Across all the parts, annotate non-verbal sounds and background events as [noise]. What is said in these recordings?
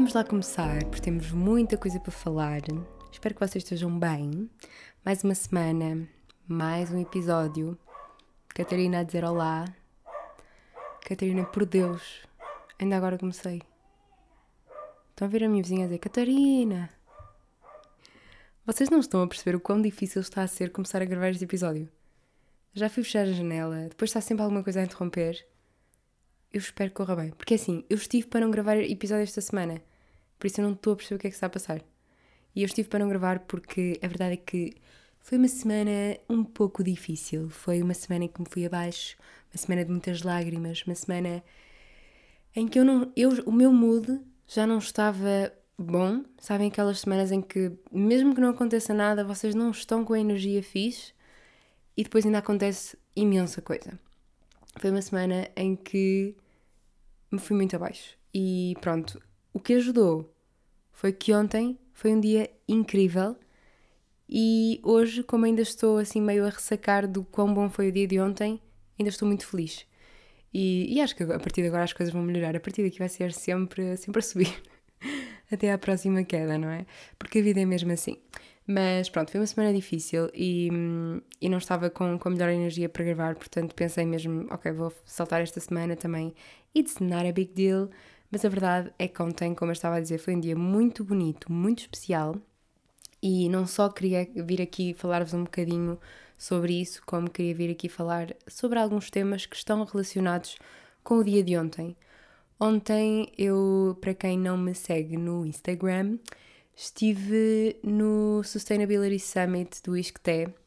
Vamos lá começar, porque temos muita coisa para falar. Espero que vocês estejam bem. Mais uma semana, mais um episódio. Catarina a dizer olá. Catarina, por Deus, ainda agora comecei. Estão a ver a minha vizinha a dizer Catarina. Vocês não estão a perceber o quão difícil está a ser começar a gravar este episódio. Já fui fechar a janela, depois está sempre alguma coisa a interromper. Eu espero que corra bem. Porque assim, eu estive para não gravar episódio esta semana. Por isso eu não estou a perceber o que é que está a passar. E eu estive para não gravar porque a verdade é que foi uma semana um pouco difícil. Foi uma semana em que me fui abaixo, uma semana de muitas lágrimas, uma semana em que eu não. Eu, o meu mood já não estava bom. Sabem aquelas semanas em que, mesmo que não aconteça nada, vocês não estão com a energia fixe e depois ainda acontece imensa coisa. Foi uma semana em que me fui muito abaixo. E pronto, o que ajudou foi que ontem foi um dia incrível e hoje, como ainda estou assim meio a ressacar do quão bom foi o dia de ontem, ainda estou muito feliz. E, e acho que a partir de agora as coisas vão melhorar. A partir daqui vai ser sempre, sempre a subir. [laughs] Até à próxima queda, não é? Porque a vida é mesmo assim. Mas pronto, foi uma semana difícil e, e não estava com, com a melhor energia para gravar, portanto pensei mesmo, ok, vou saltar esta semana também. It's not a big deal. Mas a verdade é que ontem, como eu estava a dizer, foi um dia muito bonito, muito especial. E não só queria vir aqui falar-vos um bocadinho sobre isso, como queria vir aqui falar sobre alguns temas que estão relacionados com o dia de ontem. Ontem eu, para quem não me segue no Instagram, estive no Sustainability Summit do ISCTE.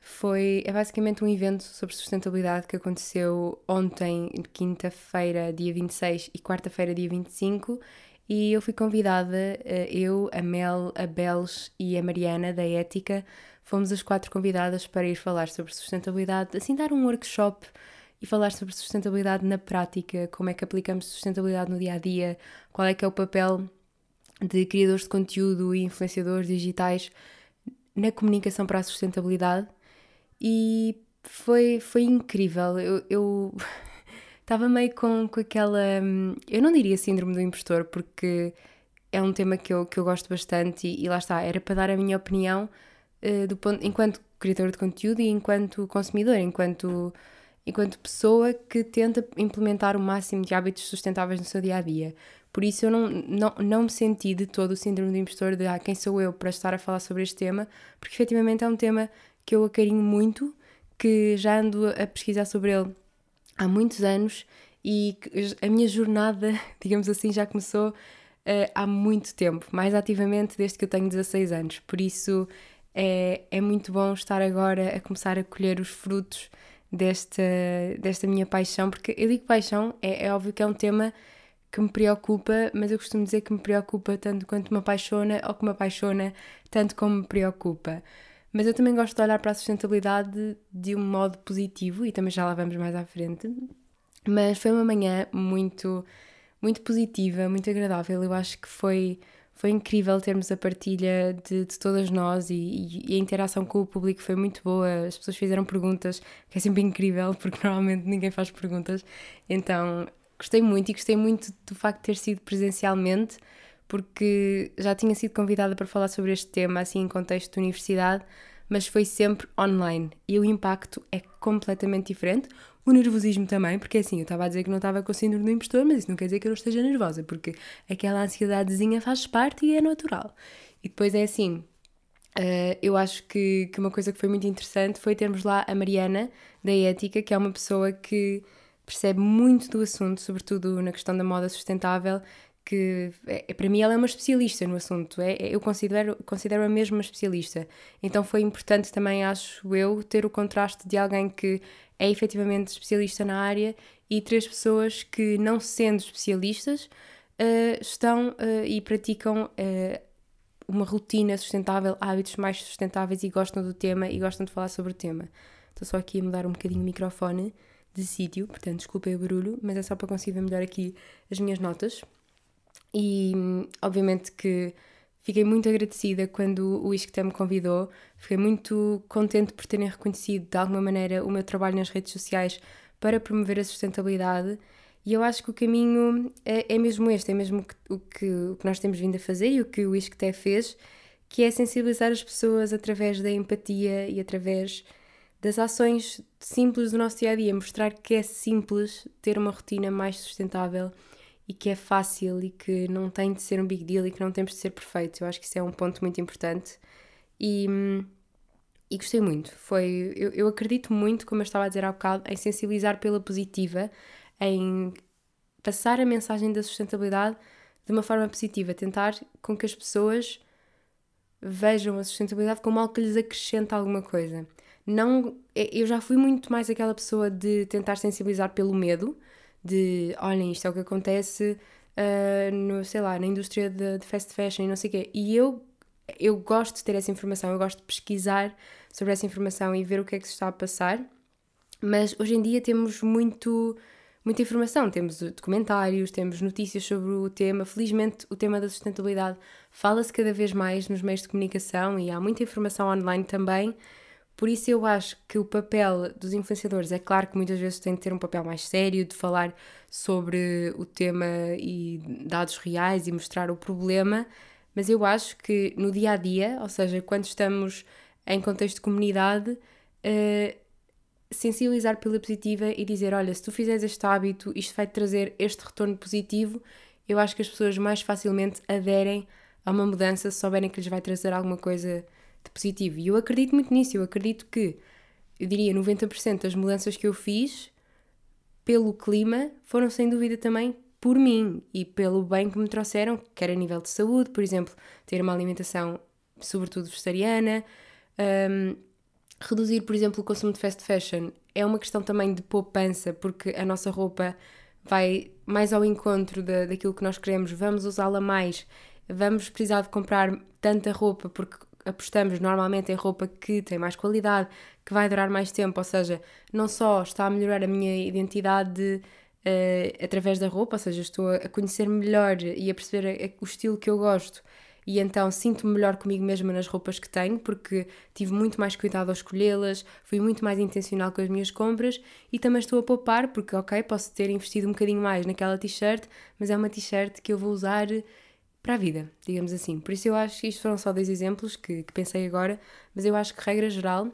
Foi, é basicamente um evento sobre sustentabilidade que aconteceu ontem, quinta-feira, dia 26 e quarta-feira, dia 25, e eu fui convidada, eh, eu, a Mel, a Beles e a Mariana da Ética, fomos as quatro convidadas para ir falar sobre sustentabilidade, assim dar um workshop e falar sobre sustentabilidade na prática, como é que aplicamos sustentabilidade no dia a dia, qual é que é o papel de criadores de conteúdo e influenciadores digitais na comunicação para a sustentabilidade. E foi, foi incrível. Eu, eu [laughs] estava meio com, com aquela. Eu não diria síndrome do impostor, porque é um tema que eu, que eu gosto bastante e, e lá está, era para dar a minha opinião uh, do ponto, enquanto criador de conteúdo e enquanto consumidor, enquanto enquanto pessoa que tenta implementar o máximo de hábitos sustentáveis no seu dia a dia. Por isso eu não, não, não me senti de todo o síndrome do impostor de ah, quem sou eu para estar a falar sobre este tema, porque efetivamente é um tema que eu acarinho muito, que já ando a pesquisar sobre ele há muitos anos e a minha jornada, [laughs] digamos assim, já começou uh, há muito tempo, mais ativamente desde que eu tenho 16 anos. Por isso é, é muito bom estar agora a começar a colher os frutos desta, desta minha paixão, porque eu digo paixão, é, é óbvio que é um tema que me preocupa, mas eu costumo dizer que me preocupa tanto quanto me apaixona ou que me apaixona tanto como me preocupa. Mas eu também gosto de olhar para a sustentabilidade de um modo positivo e também já lá vamos mais à frente. Mas foi uma manhã muito, muito positiva, muito agradável. Eu acho que foi foi incrível termos a partilha de, de todas nós e, e, a interação com o público foi muito boa. As pessoas fizeram perguntas, que é sempre incrível, porque [laughs] normalmente ninguém faz perguntas. Então gostei muito e gostei muito do facto de ter sido presencialmente, porque já tinha sido convidada para falar sobre este tema, assim em contexto de universidade, mas foi sempre online e o impacto é completamente diferente o nervosismo também, porque assim, eu estava a dizer que não estava com síndrome do impostor, mas isso não quer dizer que eu não esteja nervosa, porque aquela ansiedadezinha faz parte e é natural. E depois é assim, Uh, eu acho que, que uma coisa que foi muito interessante foi termos lá a Mariana, da Ética, que é uma pessoa que percebe muito do assunto, sobretudo na questão da moda sustentável, que é, para mim ela é uma especialista no assunto, é, eu considero, considero a mesma especialista. Então foi importante também, acho eu, ter o contraste de alguém que é efetivamente especialista na área e três pessoas que, não sendo especialistas, uh, estão uh, e praticam uh, uma rotina sustentável, hábitos mais sustentáveis e gostam do tema e gostam de falar sobre o tema. Estou só aqui a mudar um bocadinho o microfone de sítio, portanto, desculpem o barulho, mas é só para conseguir ver melhor aqui as minhas notas. E obviamente que Fiquei muito agradecida quando o ISCTE me convidou, fiquei muito contente por terem reconhecido de alguma maneira o meu trabalho nas redes sociais para promover a sustentabilidade. E eu acho que o caminho é, é mesmo este, é mesmo o que, o que nós temos vindo a fazer e o que o ISCTE fez, que é sensibilizar as pessoas através da empatia e através das ações simples do nosso dia a dia, mostrar que é simples ter uma rotina mais sustentável e que é fácil e que não tem de ser um big deal e que não temos de ser perfeitos. Eu acho que isso é um ponto muito importante e, e gostei muito. Foi, eu, eu acredito muito, como eu estava a dizer há bocado, em sensibilizar pela positiva, em passar a mensagem da sustentabilidade de uma forma positiva, tentar com que as pessoas vejam a sustentabilidade como algo que lhes acrescenta alguma coisa não é, eu já fui muito mais aquela pessoa de tentar sensibilizar pelo medo de olhem isto é o que acontece uh, no sei lá na indústria de, de fast fashion e não sei o quê. E eu eu gosto de ter essa informação eu gosto de pesquisar sobre essa informação e ver o que é que se está a passar mas hoje em dia temos muito muita informação. Temos documentários temos notícias sobre o tema. Felizmente o tema da sustentabilidade fala-se cada vez mais nos meios de comunicação e há muita informação online também por isso eu acho que o papel dos influenciadores é claro que muitas vezes tem de ter um papel mais sério, de falar sobre o tema e dados reais e mostrar o problema, mas eu acho que no dia a dia, ou seja, quando estamos em contexto de comunidade, uh, sensibilizar pela positiva e dizer: olha, se tu fizeres este hábito, isto vai trazer este retorno positivo, eu acho que as pessoas mais facilmente aderem a uma mudança se souberem que lhes vai trazer alguma coisa de positivo. E eu acredito muito nisso, eu acredito que, eu diria, 90% das mudanças que eu fiz pelo clima foram sem dúvida também por mim e pelo bem que me trouxeram, quer a nível de saúde, por exemplo, ter uma alimentação sobretudo vegetariana, um, reduzir, por exemplo, o consumo de fast fashion é uma questão também de poupança, porque a nossa roupa vai mais ao encontro da, daquilo que nós queremos, vamos usá-la mais, vamos precisar de comprar tanta roupa porque apostamos normalmente em roupa que tem mais qualidade, que vai durar mais tempo, ou seja, não só está a melhorar a minha identidade uh, através da roupa, ou seja, estou a conhecer melhor e a perceber o estilo que eu gosto e então sinto-me melhor comigo mesma nas roupas que tenho, porque tive muito mais cuidado ao escolhê-las, fui muito mais intencional com as minhas compras e também estou a poupar, porque, ok, posso ter investido um bocadinho mais naquela t-shirt, mas é uma t-shirt que eu vou usar para a vida, digamos assim. Por isso eu acho que isto foram só dois exemplos que, que pensei agora, mas eu acho que, regra geral,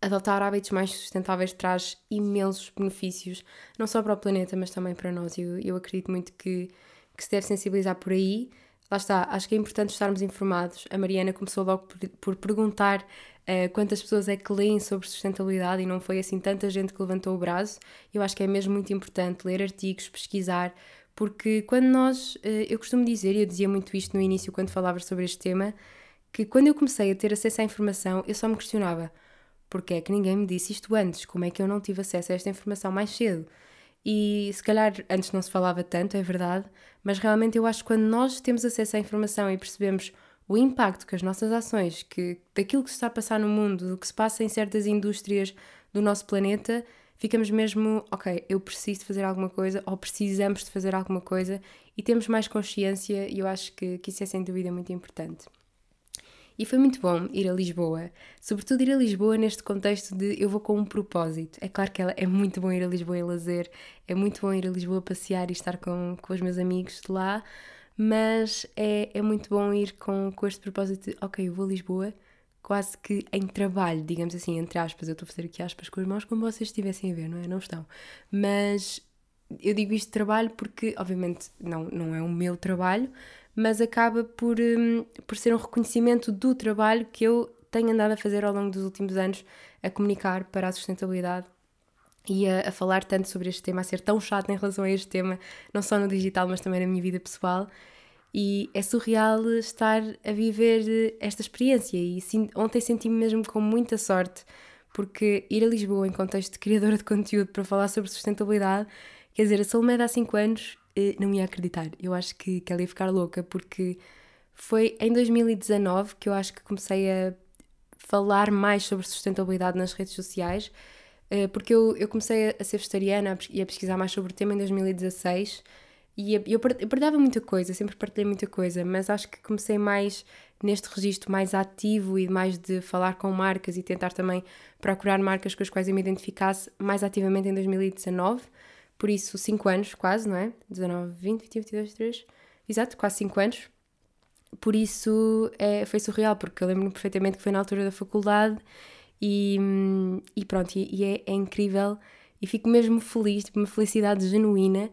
adotar hábitos mais sustentáveis traz imensos benefícios, não só para o planeta, mas também para nós. Eu, eu acredito muito que, que se deve sensibilizar por aí. Lá está, acho que é importante estarmos informados. A Mariana começou logo por, por perguntar uh, quantas pessoas é que leem sobre sustentabilidade e não foi assim tanta gente que levantou o braço. Eu acho que é mesmo muito importante ler artigos, pesquisar, porque quando nós, eh, eu costumo dizer, e eu dizia muito isto no início quando falavas sobre este tema, que quando eu comecei a ter acesso à informação, eu só me questionava: porque é que ninguém me disse isto antes? Como é que eu não tive acesso a esta informação mais cedo? E se calhar antes não se falava tanto, é verdade, mas realmente eu acho que quando nós temos acesso à informação e percebemos o impacto que as nossas ações, que daquilo que se está a passar no mundo, do que se passa em certas indústrias do nosso planeta, ficamos mesmo, ok, eu preciso de fazer alguma coisa ou precisamos de fazer alguma coisa e temos mais consciência e eu acho que, que isso é sem dúvida muito importante. E foi muito bom ir a Lisboa, sobretudo ir a Lisboa neste contexto de eu vou com um propósito. É claro que é muito bom ir a Lisboa em lazer, é muito bom ir a Lisboa passear e estar com, com os meus amigos de lá, mas é, é muito bom ir com, com este propósito de, ok, eu vou a Lisboa, quase que em trabalho, digamos assim, entre aspas. Eu estou a fazer aqui aspas com as mãos como vocês estivessem a ver, não é? Não estão. Mas eu digo isto de trabalho porque, obviamente, não, não é o meu trabalho, mas acaba por, um, por ser um reconhecimento do trabalho que eu tenho andado a fazer ao longo dos últimos anos a comunicar para a sustentabilidade e a, a, falar tanto sobre este tema, a ser tão chato em relação a este tema, não só no digital, mas também na minha vida pessoal. E é surreal estar a viver esta experiência. E ontem senti-me mesmo com muita sorte, porque ir a Lisboa em contexto de criadora de conteúdo para falar sobre sustentabilidade, quer dizer, a Salomé há 5 anos eh, não ia acreditar. Eu acho que, que ela ia ficar louca, porque foi em 2019 que eu acho que comecei a falar mais sobre sustentabilidade nas redes sociais, eh, porque eu, eu comecei a ser vegetariana e a pesquisar mais sobre o tema em 2016 e eu, partilhava muita coisa, sempre partilhei muita coisa, mas acho que comecei mais neste registro mais ativo e mais de falar com marcas e tentar também procurar marcas com as quais eu me identificasse mais ativamente em 2019, por isso 5 anos quase, não é? 19, 20, 21, 22, 23, exato, quase 5 anos. Por isso é, foi surreal, porque eu lembro-me perfeitamente que foi na altura da faculdade e, e pronto, e, e é, é, incrível e fico mesmo feliz, tipo, uma felicidade genuína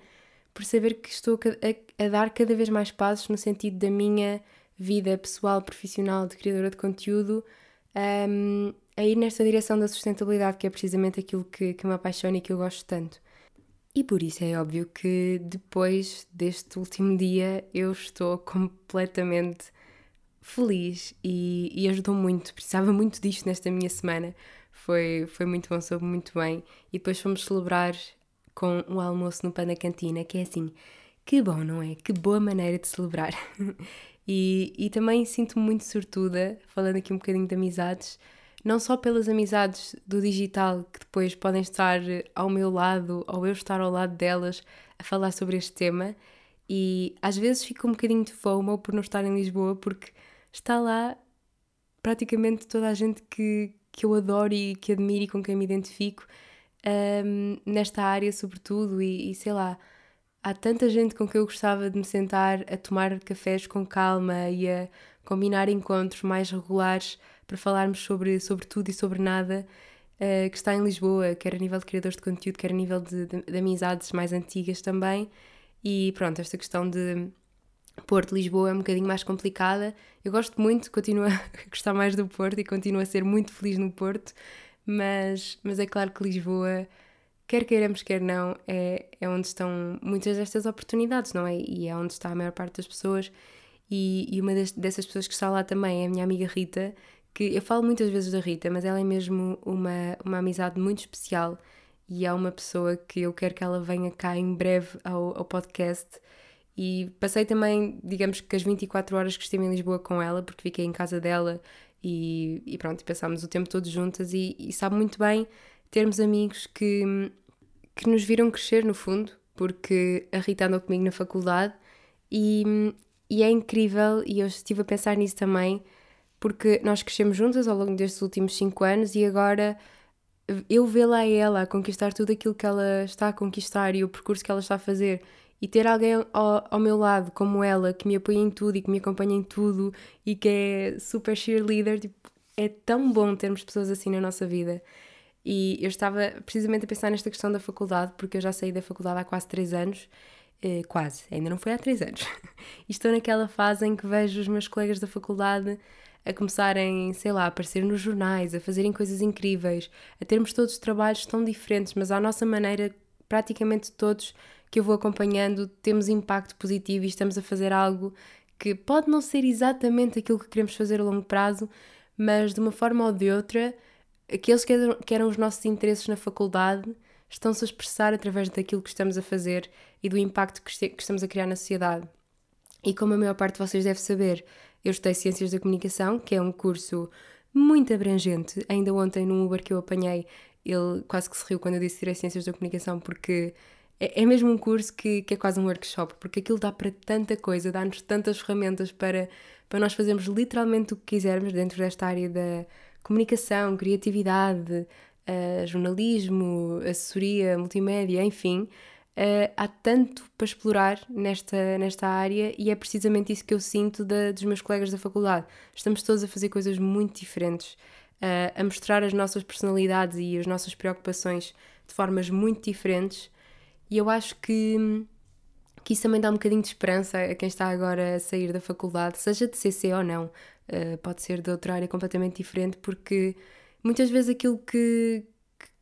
por saber que estou a, a, dar cada vez mais passos no sentido da minha vida pessoal, profissional, de criadora de conteúdo, um, a ir nesta direção da sustentabilidade, que é precisamente aquilo que, que me apaixona e que eu gosto tanto. E por isso é óbvio que depois deste último dia eu estou completamente feliz e, e ajudou muito. Precisava muito disto nesta minha semana. Foi, foi muito bom, soube muito bem. E depois fomos celebrar com um almoço no Panda Cantina, que é assim, que bom, não é? Que boa maneira de celebrar. [laughs] e, e também sinto-me muito sortuda, falando aqui um bocadinho de amizades, não só pelas amizades do digital que depois podem estar ao meu lado ou eu estar ao lado delas a falar sobre este tema, e às vezes fico um bocadinho de fome por não estar em Lisboa, porque está lá praticamente toda a gente que, que eu adoro e que admiro e com quem me identifico um, nesta área, sobretudo, e, e sei lá. Há tanta gente com quem eu gostava de me sentar a tomar cafés com calma e a combinar encontros mais regulares para falarmos sobre, sobre tudo e sobre nada uh, que está em Lisboa, quer a nível de criadores de conteúdo, quer a nível de, de, de amizades mais antigas também. E pronto, esta questão de Porto, Lisboa é um bocadinho mais complicada. Eu gosto muito, continuo a [laughs] gostar mais do Porto e continuo a ser muito feliz no Porto, mas, mas é claro que Lisboa, quer queiramos, quer não, é, é onde estão muitas destas oportunidades, não é? E é onde está a maior parte das pessoas. E, e uma dessas pessoas que está lá também é a minha amiga Rita, que eu falo muitas vezes da Rita, mas ela é mesmo uma, uma amizade muito especial e é uma pessoa que eu quero que ela venha cá em breve ao, ao podcast. E passei também, digamos que as 24 horas que estive em Lisboa com ela, porque fiquei em casa dela e, e pronto, passámos o tempo todo juntas. E, e sabe muito bem termos amigos que, que nos viram crescer, no fundo, porque a Rita andou comigo na faculdade e, e é incrível. E eu estive a pensar nisso também porque nós crescemos juntas ao longo destes últimos cinco anos e agora eu vê-la a ela a conquistar tudo aquilo que ela está a conquistar e o percurso que ela está a fazer e ter alguém ao, ao, meu lado como ela que me apoia em tudo e que me acompanha em tudo e que é super cheerleader, tipo, é tão bom termos pessoas assim na nossa vida. E eu estava precisamente a pensar nesta questão da faculdade, porque eu já saí da faculdade há quase três anos, eh, quase, ainda não foi há três anos. [laughs] e estou naquela fase em que vejo os meus colegas da faculdade a começarem, sei lá, a aparecer nos jornais, a fazerem coisas incríveis, a termos todos trabalhos tão diferentes, mas à nossa maneira, praticamente todos que eu vou acompanhando, temos impacto positivo e estamos a fazer algo que pode não ser exatamente aquilo que queremos fazer a longo prazo, mas de uma forma ou de outra, aqueles que eram, que eram os nossos interesses na faculdade estão-se a expressar através daquilo que estamos a fazer e do impacto que, que estamos a criar na sociedade. E como a maior parte de vocês deve saber, eu estudei Ciências da Comunicação, que é um curso muito abrangente. Ainda ontem, num Uber que eu apanhei, ele quase que se riu quando eu disse tirei Ciências da Comunicação, porque é, é mesmo um curso que, que é quase um workshop, porque aquilo dá para tanta coisa, dá-nos tantas ferramentas para, para nós fazermos literalmente o que quisermos dentro desta área da comunicação, criatividade, uh, jornalismo, assessoria, multimédia, enfim. Uh, há tanto para explorar nesta, nesta área e é precisamente isso que eu sinto da, dos meus colegas da faculdade. Estamos todos a fazer coisas muito diferentes, uh, a mostrar as nossas personalidades e as nossas preocupações de formas muito diferentes, e eu acho que, que isso também dá um bocadinho de esperança a quem está agora a sair da faculdade, seja de CC ou não, uh, pode ser de outra área completamente diferente, porque muitas vezes aquilo que,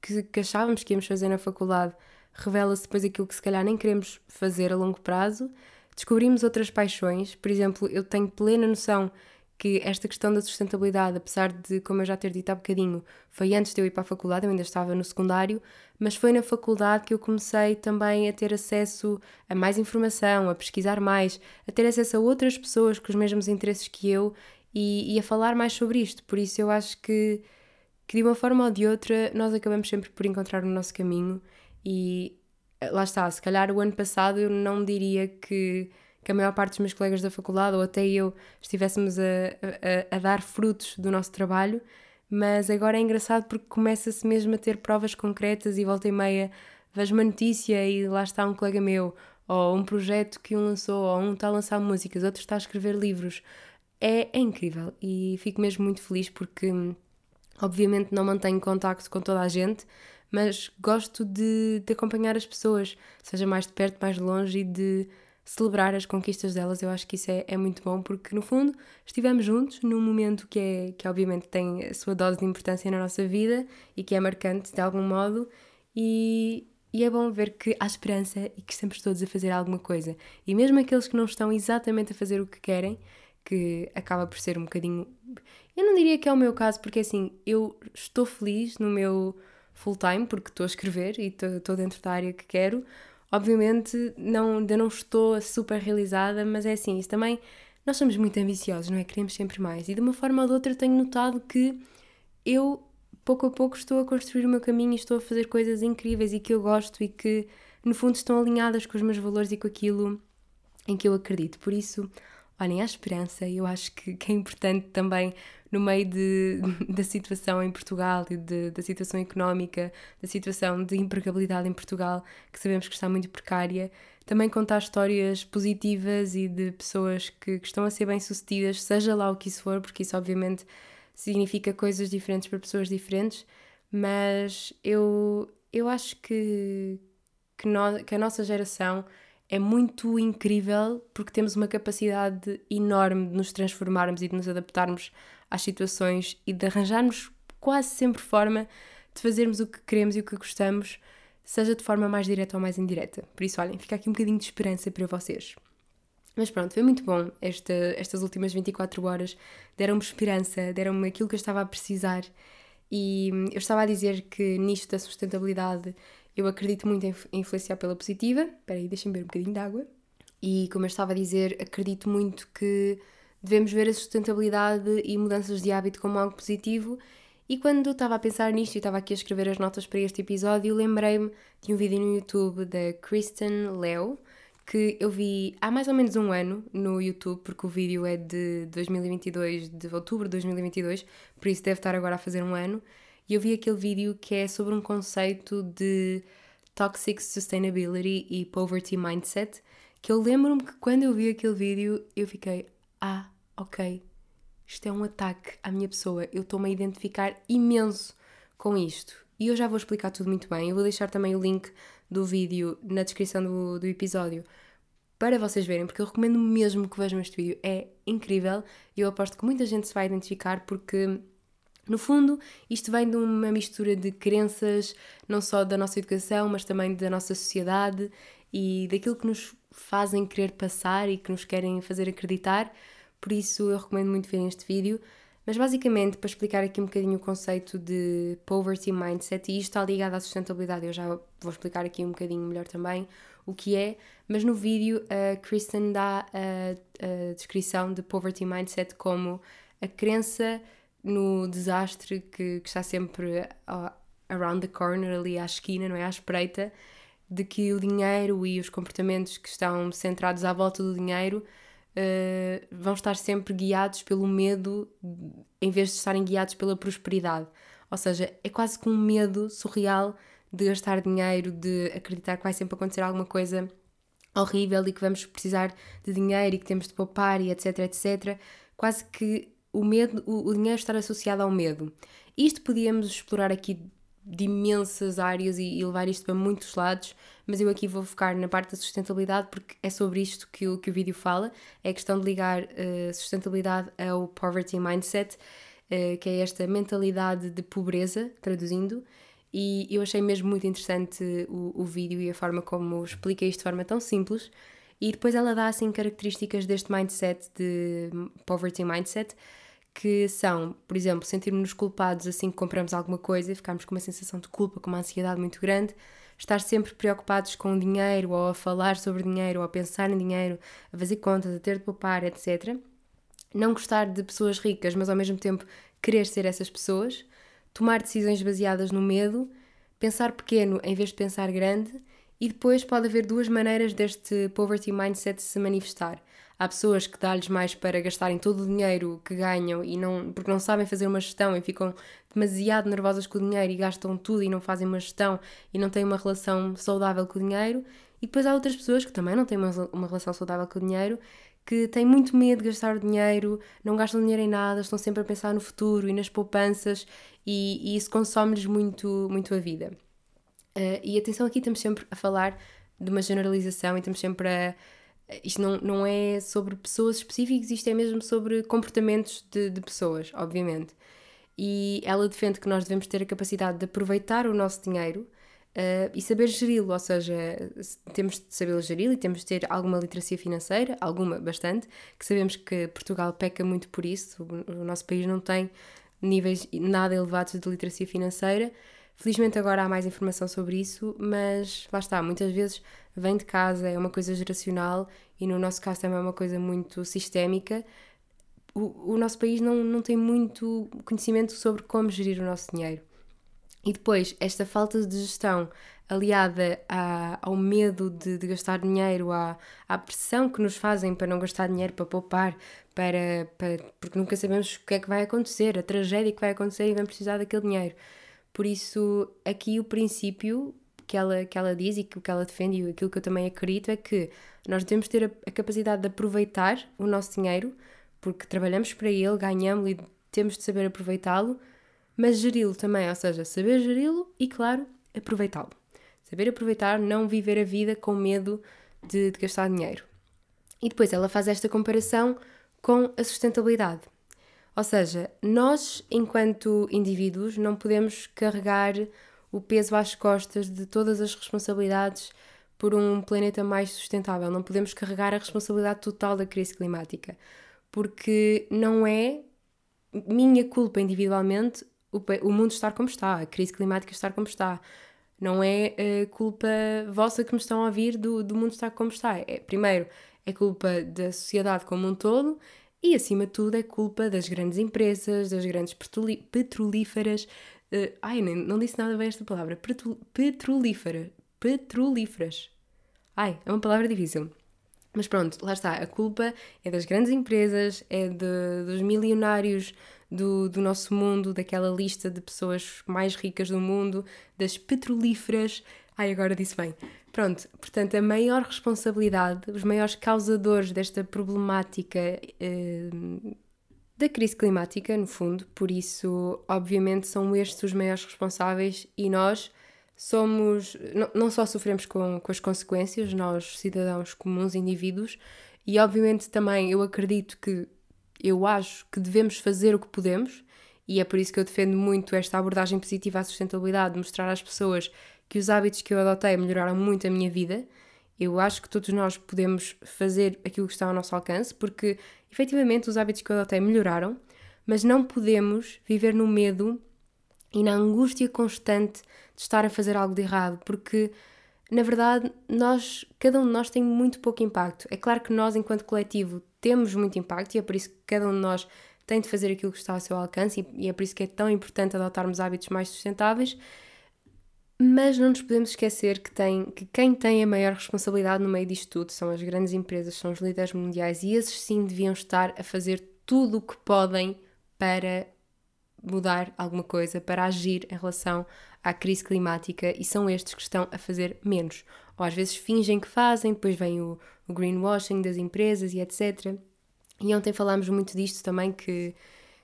que, que achávamos que íamos fazer na faculdade revela-se depois aquilo que se calhar nem queremos fazer a longo prazo. Descobrimos outras paixões, por exemplo, eu tenho plena noção que esta questão da sustentabilidade, apesar de, como eu já ter dito há bocadinho, foi antes de eu ir para a faculdade, eu ainda estava no secundário, mas foi na faculdade que eu comecei também a ter acesso a mais informação, a pesquisar mais, a ter acesso a outras pessoas com os mesmos interesses que eu e, e a falar mais sobre isto. Por isso eu acho que, que de uma forma ou de outra nós acabamos sempre por encontrar o nosso caminho e eh, lá está, se calhar o ano passado eu não diria que, que a maior parte dos meus colegas da faculdade ou até eu estivéssemos a, a, a dar frutos do nosso trabalho, mas agora é engraçado porque começa-se mesmo a ter provas concretas e volta e meia vejo uma notícia e lá está um colega meu, ou um projeto que um lançou, ou um está a lançar músicas, outro está a escrever livros. É, é incrível e fico mesmo muito feliz porque, obviamente, não mantenho contacto com toda a gente, mas gosto de, de acompanhar as pessoas, seja mais de perto, mais de longe, e de celebrar as conquistas delas. Eu acho que isso é, é muito bom porque, no fundo, estivemos juntos num momento que, é, que, obviamente, tem a sua dose de importância na nossa vida e que é marcante de algum modo. E, e é bom ver que há esperança e que estamos todos a fazer alguma coisa. E mesmo aqueles que não estão exatamente a fazer o que querem, que acaba por ser um bocadinho. Eu não diria que é o meu caso, porque assim, eu estou feliz no meu full time, porque estou a escrever e estou dentro da área que quero. Obviamente, não, ainda não estou super realizada, mas é assim, isso também. Nós somos muito ambiciosos, não é? Queremos sempre mais. E de uma forma ou de outra, tenho notado que eu, pouco a pouco, estou a construir o meu caminho e estou a fazer coisas incríveis e que eu gosto e que, no fundo, estão alinhadas com os meus valores e com aquilo em que eu acredito. Por isso, olhem, há esperança. Eu acho que, que é importante também no meio de, da situação em Portugal e de, da situação económica, da situação de empregabilidade em Portugal, que sabemos que está muito precária, também contar histórias positivas e de pessoas que, que estão a ser bem-sucedidas, seja lá o que isso for, porque isso obviamente significa coisas diferentes para pessoas diferentes, mas eu, eu acho que, que, no, que a nossa geração é muito incrível porque temos uma capacidade enorme de nos transformarmos e de nos adaptarmos às situações e de arranjarmos quase sempre forma de fazermos o que queremos e o que gostamos, seja de forma mais direta ou mais indireta. Por isso, olhem, fica aqui um bocadinho de esperança para vocês. Mas pronto, foi muito bom esta, estas últimas 24 horas. Deram-me esperança, deram-me aquilo que eu estava a precisar. E hum, eu estava a dizer que nisto da sustentabilidade eu acredito muito em influenciar pela positiva. Espera aí, deixem-me beber um bocadinho de água. E como eu estava a dizer, acredito muito que devemos ver a sustentabilidade e mudanças de hábito como algo positivo. E quando estava a pensar nisto e estava aqui a escrever as notas para este episódio, lembrei-me de um vídeo no YouTube da Kristen Leo, que eu vi há mais ou menos um ano no YouTube, porque o vídeo é de 2022, de outubro de 2022, por isso deve estar agora a fazer um ano. E eu vi aquele vídeo que é sobre um conceito de Toxic Sustainability e Poverty Mindset, que eu lembro-me que quando eu vi aquele vídeo eu fiquei, ah, ok, isto é um ataque à minha pessoa, eu estou-me a identificar imenso com isto. E eu já vou explicar tudo muito bem. Eu vou deixar também o link do vídeo na descrição do, do episódio para vocês verem, porque eu recomendo mesmo que vejam este vídeo. É incrível e eu aposto que muita gente se vai identificar porque. No fundo, isto vem de uma mistura de crenças, não só da nossa educação, mas também da nossa sociedade e daquilo que nos fazem querer passar e que nos querem fazer acreditar por isso eu recomendo muito verem este vídeo. Mas basicamente, para explicar aqui um bocadinho o conceito de poverty mindset, e isto está ligado à sustentabilidade, eu já vou explicar aqui um bocadinho melhor também o que é, mas no vídeo a Kristen dá a, a descrição de poverty mindset como a crença no desastre que, que está sempre uh, around the corner, ali à esquina, não é? À espreita, de que o dinheiro e os comportamentos que estão centrados à volta do dinheiro uh, vão estar sempre guiados pelo medo em vez de estarem guiados pela prosperidade. Ou seja, é quase que um medo surreal de gastar dinheiro, de acreditar que vai sempre acontecer alguma coisa horrível e que vamos precisar de dinheiro e que temos de poupar e etc, etc. Quase que o medo, o, o dinheiro estar associado ao medo. Isto podíamos explorar aqui de imensas áreas e, e, levar isto para muitos lados, mas eu aqui vou focar na parte da sustentabilidade porque é sobre isto que o, que o vídeo fala, é a questão de ligar uh, sustentabilidade ao poverty mindset, uh, que é esta mentalidade de pobreza, traduzindo, e eu achei mesmo muito interessante o, o vídeo e a forma como explica isto de forma tão simples, e depois ela dá assim características deste mindset de poverty mindset, que são, por exemplo, sentirmos-nos culpados assim que compramos alguma coisa e ficarmos com uma sensação de culpa, com uma ansiedade muito grande, estar sempre preocupados com o dinheiro, ou a falar sobre dinheiro, ou a pensar em dinheiro, a fazer contas, a ter de poupar, etc. Não gostar de pessoas ricas, mas ao mesmo tempo querer ser essas pessoas, tomar decisões baseadas no medo, pensar pequeno em vez de pensar grande, e depois pode haver duas maneiras deste poverty mindset se manifestar. Há pessoas que dá-lhes mais para gastarem todo o dinheiro que ganham e não, porque não sabem fazer uma gestão e ficam demasiado nervosas com o dinheiro e gastam tudo e não fazem uma gestão e não têm uma relação saudável com o dinheiro. E depois há outras pessoas que também não têm uma, uma relação saudável com o dinheiro, que têm muito medo de gastar o dinheiro, não gastam dinheiro em nada, estão sempre a pensar no futuro e nas poupanças e, e isso consome-lhes muito, muito a vida. Uh, e atenção, aqui estamos sempre a falar de uma generalização e estamos sempre a. Isto não, não é sobre pessoas específicas, isto é mesmo sobre comportamentos de, de pessoas, obviamente. E ela defende que nós devemos ter a capacidade de aproveitar o nosso dinheiro uh, e saber geri-lo, ou seja, temos de saber geri-lo e temos de ter alguma literacia financeira, alguma, bastante, que sabemos que Portugal peca muito por isso, o, o nosso país não tem níveis nada elevados de literacia financeira, Felizmente agora há mais informação sobre isso, mas lá está, muitas vezes vem de casa, é uma coisa geracional e no nosso caso também é uma coisa muito sistémica. O, o nosso país não, não tem muito conhecimento sobre como gerir o nosso dinheiro. E depois, esta falta de gestão aliada à, ao medo de, de gastar dinheiro, à, à, pressão que nos fazem para não gastar dinheiro, para poupar, para, para, porque nunca sabemos o que é que vai acontecer, a tragédia que vai acontecer e vamos precisar daquele dinheiro. Por isso, aqui o princípio que ela, que ela diz e que que ela defende e aquilo que eu também acredito é que nós devemos ter a, a capacidade de aproveitar o nosso dinheiro, porque trabalhamos para ele, ganhamos e temos de saber aproveitá-lo, mas geri-lo também, ou seja, saber geri-lo e, claro, aproveitá-lo. Saber aproveitar, não viver a vida com medo de, de gastar dinheiro. E depois ela faz esta comparação com a sustentabilidade. Ou seja, nós, enquanto indivíduos, não podemos carregar o peso às costas de todas as responsabilidades por um planeta mais sustentável. Não podemos carregar a responsabilidade total da crise climática, porque não é minha culpa individualmente o, mundo estar como está, a crise climática estar como está. Não é uh, culpa vossa que me estão a ouvir do, do mundo estar como está. É, primeiro, é culpa da sociedade como um todo e, acima de tudo, é culpa das grandes empresas, das grandes petrolíferas. Uh, ai, nem, não disse nada bem esta palavra. Petrolífera. Petrolíferas. Ai, é uma palavra difícil. Mas pronto, lá está. A culpa é das grandes empresas, é de, dos milionários do, do nosso mundo, daquela lista de pessoas mais ricas do mundo, das petrolíferas. Ai, agora disse bem. Pronto, portanto, a maior responsabilidade, os maiores causadores desta problemática eh, da crise climática, no fundo, por isso, obviamente, são estes os maiores responsáveis e nós somos, não, não só sofremos com, com as consequências, nós, cidadãos comuns, indivíduos, e obviamente também eu acredito que, eu acho que devemos fazer o que podemos, e é por isso que eu defendo muito esta abordagem positiva à sustentabilidade, mostrar às pessoas que os hábitos que eu adotei melhoraram muito a minha vida. Eu acho que todos nós podemos fazer aquilo que está ao nosso alcance, porque efetivamente os hábitos que eu adotei melhoraram, mas não podemos viver no medo e na angústia constante de estar a fazer algo de errado, porque na verdade nós, cada um de nós tem muito pouco impacto. É claro que nós, enquanto coletivo, temos muito impacto e é por isso que cada um de nós tem de fazer aquilo que está ao seu alcance e é por isso que é tão importante adotarmos hábitos mais sustentáveis mas não nos podemos esquecer que, tem, que quem tem a maior responsabilidade no meio disto tudo são as grandes empresas, são os líderes mundiais e esses sim deviam estar a fazer tudo o que podem para mudar alguma coisa, para agir em relação à crise climática e são estes que estão a fazer menos. Ou às vezes fingem que fazem, depois vem o, o greenwashing das empresas e etc. E ontem falámos muito disto também, que,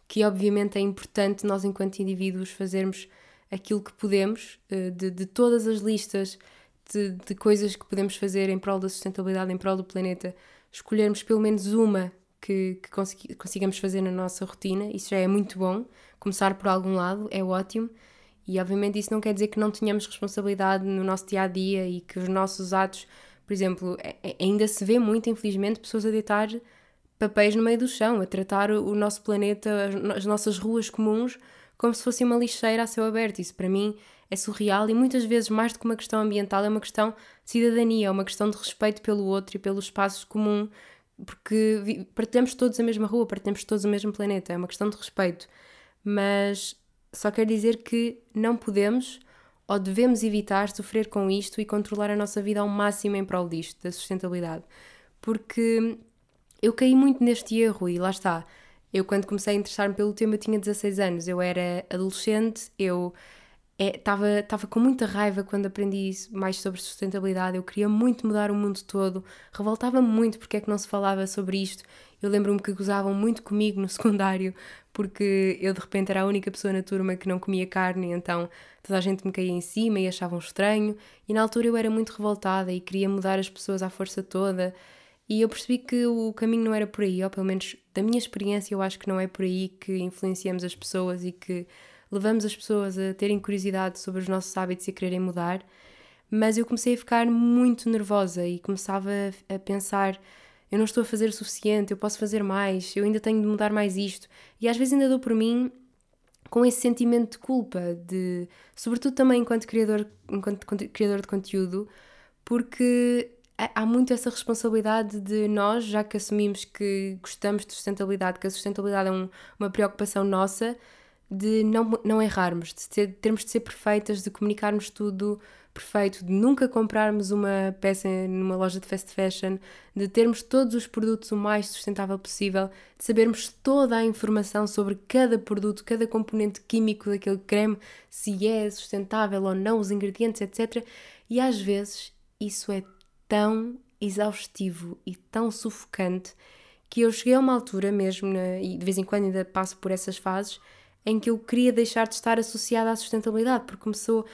que obviamente é importante nós, enquanto indivíduos, fazermos aquilo que podemos, eh, de, de todas as listas de, de, coisas que podemos fazer em prol da sustentabilidade, em prol do planeta, escolhermos pelo menos uma que, que consigamos fazer na nossa rotina, isso já é muito bom. Começar por algum lado é ótimo. E obviamente isso não quer dizer que não tenhamos responsabilidade no nosso dia a dia e que os nossos atos, por exemplo, ainda se vê muito, infelizmente, pessoas a deitar papéis no meio do chão, a tratar o nosso planeta, as nossas ruas comuns como se fosse uma lixeira a céu aberto. Isso para mim é surreal e muitas vezes, mais do que uma questão ambiental, é uma questão de cidadania, é uma questão de respeito pelo outro e pelos espaços comum, porque partilhamos todos a mesma rua, partilhamos todos o mesmo planeta, é uma questão de respeito. Mas só quer dizer que não podemos ou devemos evitar sofrer com isto e controlar a nossa vida ao máximo em prol disto, da sustentabilidade. Porque eu caí muito neste erro e lá está. Eu, quando comecei a interessar-me pelo tema, tinha 16 anos, eu era adolescente, eu estava é, com muita raiva quando aprendi mais sobre sustentabilidade. Eu queria muito mudar o mundo todo, revoltava-me muito porque é que não se falava sobre isto. Eu lembro-me que gozavam muito comigo no [laughs] secundário porque eu de repente era a única pessoa na turma que não comia carne, então toda a gente me caía em cima e achavam estranho. E na altura eu era muito revoltada e queria mudar as pessoas à força toda. E eu percebi que o caminho não era por aí, ou pelo menos da minha experiência, eu acho que não é por aí que influenciamos as pessoas e que levamos as pessoas a terem curiosidade sobre os nossos hábitos e quererem mudar. Mas eu comecei a ficar muito nervosa e começava a pensar: eu não estou a fazer o suficiente, eu posso fazer mais, eu ainda tenho de mudar mais isto. E às vezes ainda dou por mim com esse sentimento de culpa, de, sobretudo também enquanto criador, enquanto criador de conteúdo, porque há muito essa responsabilidade de nós, já que assumimos que gostamos de sustentabilidade, que a sustentabilidade é um, uma preocupação nossa, de não, não errarmos, de ter, termos de ser perfeitas, de comunicarmos tudo perfeito, de nunca comprarmos uma peça numa loja de fast fashion, de termos todos os produtos o mais sustentável possível, de sabermos toda a informação sobre cada produto, cada componente químico daquele creme, se é sustentável ou não, os ingredientes, etc. E às vezes isso é tão exaustivo e tão sufocante que eu cheguei a uma altura mesmo, na, e de vez em quando ainda passo por essas fases, em que eu queria deixar de estar associada à sustentabilidade, porque começou.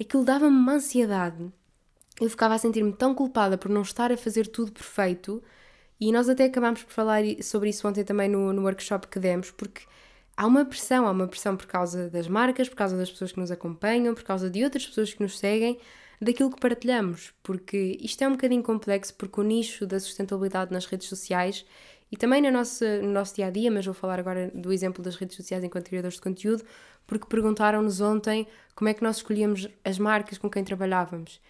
aquilo dava-me uma ansiedade. Eu ficava a sentir-me tão culpada por não estar a fazer tudo perfeito, e nós até acabámos por falar sobre isso ontem também no, no workshop que demos, porque há uma pressão, há uma pressão por causa das marcas, por causa das pessoas que nos acompanham, por causa de outras pessoas que nos seguem, daquilo que partilhamos, porque isto é um bocadinho complexo, porque o nicho da sustentabilidade nas redes sociais e também no nosso, no nosso dia a dia, mas vou falar agora do exemplo das redes sociais enquanto criadores de conteúdo, porque perguntaram-nos ontem como é que nós escolhíamos as marcas com quem trabalhávamos.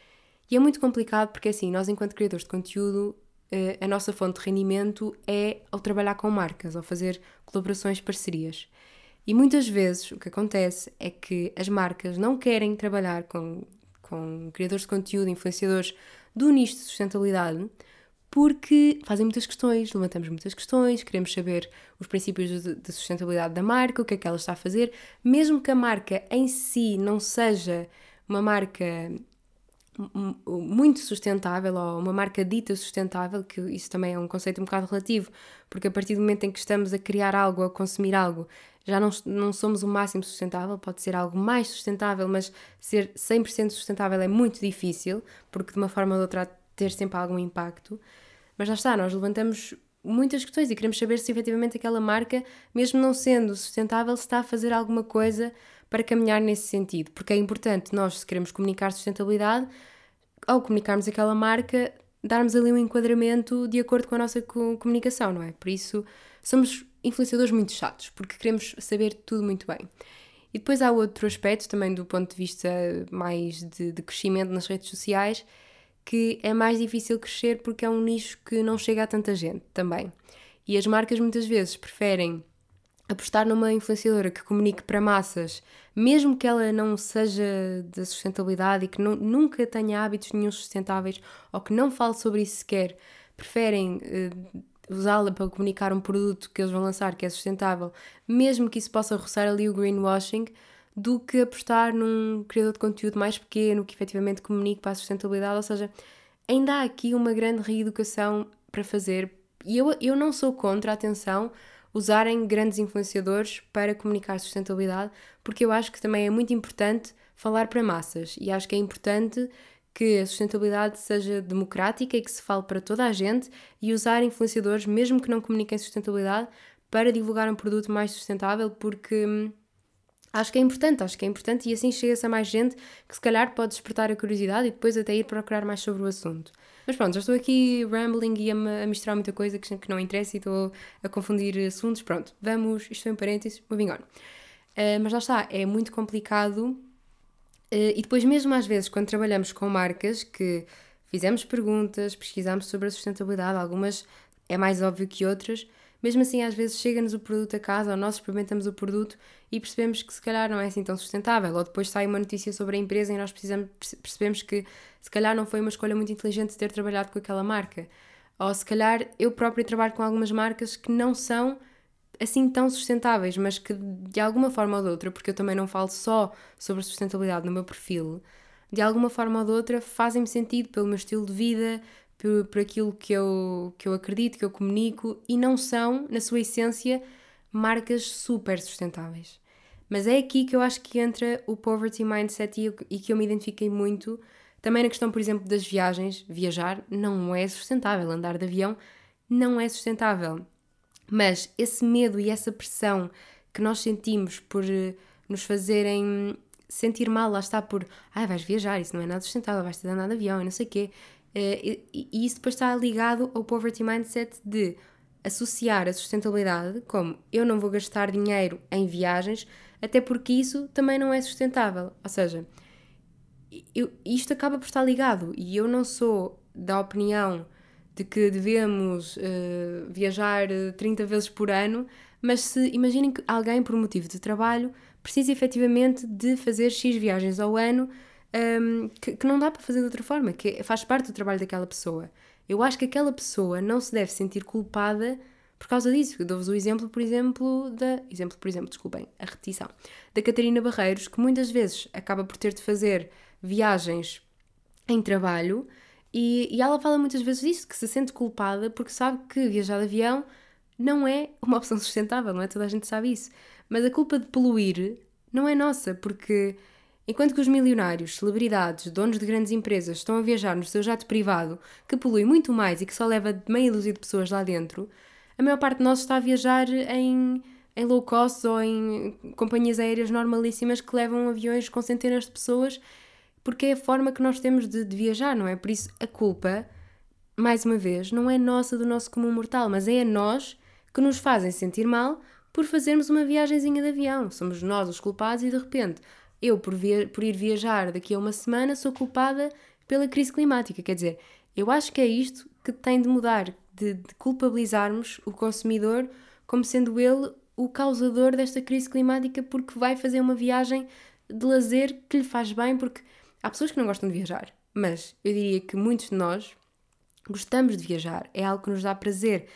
E é muito complicado porque, assim, nós, enquanto criadores de conteúdo, eh, a nossa fonte de rendimento é ao trabalhar com marcas, ao fazer colaborações, parcerias. E muitas vezes o que acontece é que as marcas não querem trabalhar com, com criadores de conteúdo, influenciadores do nicho de sustentabilidade, porque fazem muitas questões, levantamos muitas questões, queremos saber os princípios de sustentabilidade da marca, o que é que ela está a fazer, mesmo que a marca em si não seja uma marca muito sustentável ou uma marca dita sustentável, que isso também é um conceito um bocado relativo, porque a partir do momento em que estamos a criar algo, a consumir algo, já não, não somos o máximo sustentável, pode ser algo mais sustentável, mas ser 100% sustentável é muito difícil, porque de uma forma ou de outra ter sempre algum impacto. Mas lá está, nós levantamos muitas questões e queremos saber se efetivamente aquela marca, mesmo não sendo sustentável, está a fazer alguma coisa para caminhar nesse sentido. Porque é importante nós, se queremos comunicar sustentabilidade, ao comunicarmos aquela marca, darmos ali um enquadramento de acordo com a nossa comunicação, não é? Por isso, somos influenciadores muito chatos, porque queremos saber tudo muito bem. E depois há outro aspecto, também do ponto de vista mais de, de crescimento nas redes sociais, que é mais difícil crescer porque é um nicho que não chega a tanta gente também. E as marcas muitas vezes preferem apostar numa influenciadora que comunique para massas, mesmo que ela não seja da sustentabilidade e que não, nunca tenha hábitos nenhum sustentáveis ou que não fale sobre isso sequer, preferem uh, usá-la para comunicar um produto que eles vão lançar que é sustentável, mesmo que isso possa roçar ali o greenwashing, do que apostar num criador de conteúdo mais pequeno que efetivamente comunique para a sustentabilidade. Ou seja, ainda há aqui uma grande reeducação para fazer. E eu, eu não sou contra, atenção, usarem grandes influenciadores para comunicar sustentabilidade, porque eu acho que também é muito importante falar para massas e acho que é importante que a sustentabilidade seja democrática e que se fale para toda a gente e usar influenciadores, mesmo que não comuniquem sustentabilidade, para divulgar um produto mais sustentável, porque hum, acho que é importante, acho que é importante e assim chega-se a mais gente que se calhar pode despertar a curiosidade e depois até ir procurar mais sobre o assunto. Mas pronto, já estou aqui rambling e a, misturar muita coisa que, que não interessa e estou a confundir assuntos. Pronto, vamos, isto foi um parênteses, moving on. Uh, mas lá está, é muito complicado e depois mesmo às vezes quando trabalhamos com marcas que fizemos perguntas, pesquisamos sobre a sustentabilidade, algumas é mais óbvio que outras, mesmo assim, às vezes chega-nos o produto a casa, ou nós experimentamos o produto e percebemos que se calhar não é assim tão sustentável, ou depois sai uma notícia sobre a empresa e nós percebemos que se calhar não foi uma escolha muito inteligente ter trabalhado com aquela marca. Ou se calhar eu própria trabalho com algumas marcas que não são assim tão sustentáveis, mas que de alguma forma ou de outra, porque eu também não falo só sobre sustentabilidade no meu perfil, de alguma forma ou de outra fazem-me sentido pelo meu estilo de vida, por, por aquilo que eu, que eu acredito, que eu comunico, e não são, na sua essência, marcas super sustentáveis. Mas é aqui que eu acho que entra o poverty mindset e, e que eu me identifiquei muito. Também na questão, por exemplo, das viagens. Viajar não é sustentável, andar de avião não é sustentável. Mas esse medo e essa pressão que nós sentimos por eh, nos fazerem sentir mal, lá está por ah, vais viajar, isso não é nada sustentável, vais ter de andar de avião e não sei o quê. Eh, e, isso depois está ligado ao poverty mindset de associar a sustentabilidade como eu não vou gastar dinheiro em viagens, até porque isso também não é sustentável. Ou seja, eu, isto acaba por estar ligado e eu não sou da opinião de que devemos uh, viajar 30 eh, vezes por ano, mas se imaginem que alguém, por motivo de trabalho, precisa efetivamente de fazer X viagens ao ano um, ehm, que, que, não dá para fazer de outra forma, que faz parte do trabalho daquela pessoa. Eu acho que aquela pessoa não se deve sentir culpada por causa disso. Dou-vos o exemplo, por exemplo, da. Exemplo, por exemplo, desculpem, a repetição. Da Catarina Barreiros, que muitas vezes acaba por ter de fazer viagens em trabalho e, e ela fala muitas vezes disso, que se sente culpada porque sabe que viajar de avião não é uma [laughs] opção sustentável, não é? Toda a gente sabe isso. Mas a culpa de poluir não é nossa, porque enquanto que os milionários, celebridades, donos de grandes empresas estão a viajar no seu jato privado, que polui muito mais e que só leva meia dúzia de pessoas lá dentro, a maior parte de nós está a viajar em, em low cost ou em companhias aéreas normalíssimas que levam aviões com centenas de pessoas porque é a forma que nós temos de, de viajar, não é? Por isso a culpa, mais uma vez, não é nossa do nosso comum mortal, mas é a nós que nos fazem sentir mal por fazermos uma viagemzinha de avião. Somos nós os culpados e de repente eu, por, via por ir viajar daqui a uma semana, sou culpada pela crise climática. Quer dizer, eu acho que é isto que tem de mudar, de, de culpabilizarmos o consumidor como sendo ele o causador desta crise climática porque vai fazer uma viagem de lazer que lhe faz bem, porque Há pessoas que não gostam de viajar, mas eu diria que muitos de nós gostamos de viajar, é algo que nos dá prazer.